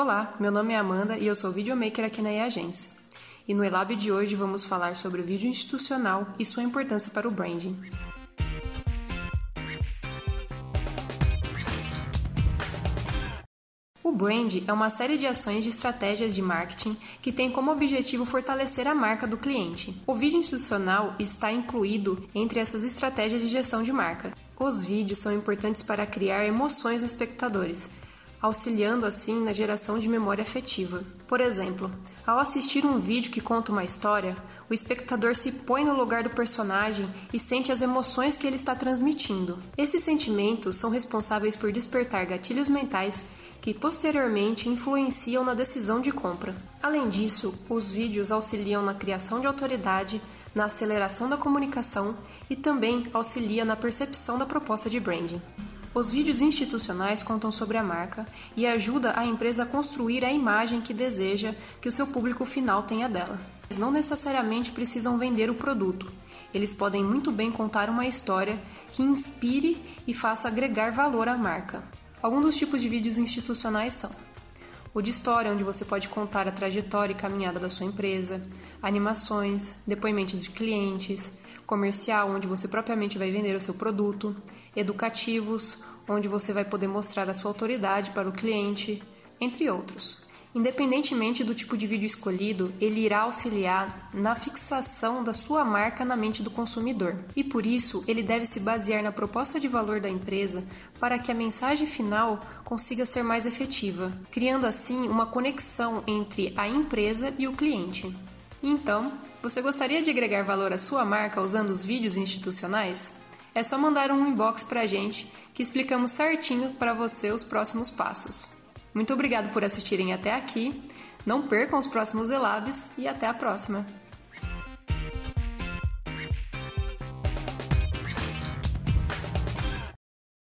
Olá, meu nome é Amanda e eu sou videomaker aqui na Agência. E no Elab de hoje vamos falar sobre o vídeo institucional e sua importância para o branding. O brand é uma série de ações de estratégias de marketing que tem como objetivo fortalecer a marca do cliente. O vídeo institucional está incluído entre essas estratégias de gestão de marca. Os vídeos são importantes para criar emoções aos espectadores, auxiliando assim na geração de memória afetiva. Por exemplo, ao assistir um vídeo que conta uma história, o espectador se põe no lugar do personagem e sente as emoções que ele está transmitindo. Esses sentimentos são responsáveis por despertar gatilhos mentais que posteriormente influenciam na decisão de compra. Além disso, os vídeos auxiliam na criação de autoridade, na aceleração da comunicação e também auxilia na percepção da proposta de branding. Os vídeos institucionais contam sobre a marca e ajuda a empresa a construir a imagem que deseja que o seu público final tenha dela. Eles não necessariamente precisam vender o produto. Eles podem muito bem contar uma história que inspire e faça agregar valor à marca. Alguns dos tipos de vídeos institucionais são o de história, onde você pode contar a trajetória e caminhada da sua empresa, animações, depoimentos de clientes, comercial, onde você propriamente vai vender o seu produto, educativos, onde você vai poder mostrar a sua autoridade para o cliente, entre outros. Independentemente do tipo de vídeo escolhido, ele irá auxiliar na fixação da sua marca na mente do consumidor. E por isso, ele deve se basear na proposta de valor da empresa para que a mensagem final consiga ser mais efetiva, criando assim uma conexão entre a empresa e o cliente. Então, você gostaria de agregar valor à sua marca usando os vídeos institucionais? É só mandar um inbox para a gente que explicamos certinho para você os próximos passos. Muito obrigado por assistirem até aqui. Não percam os próximos Elabs e até a próxima!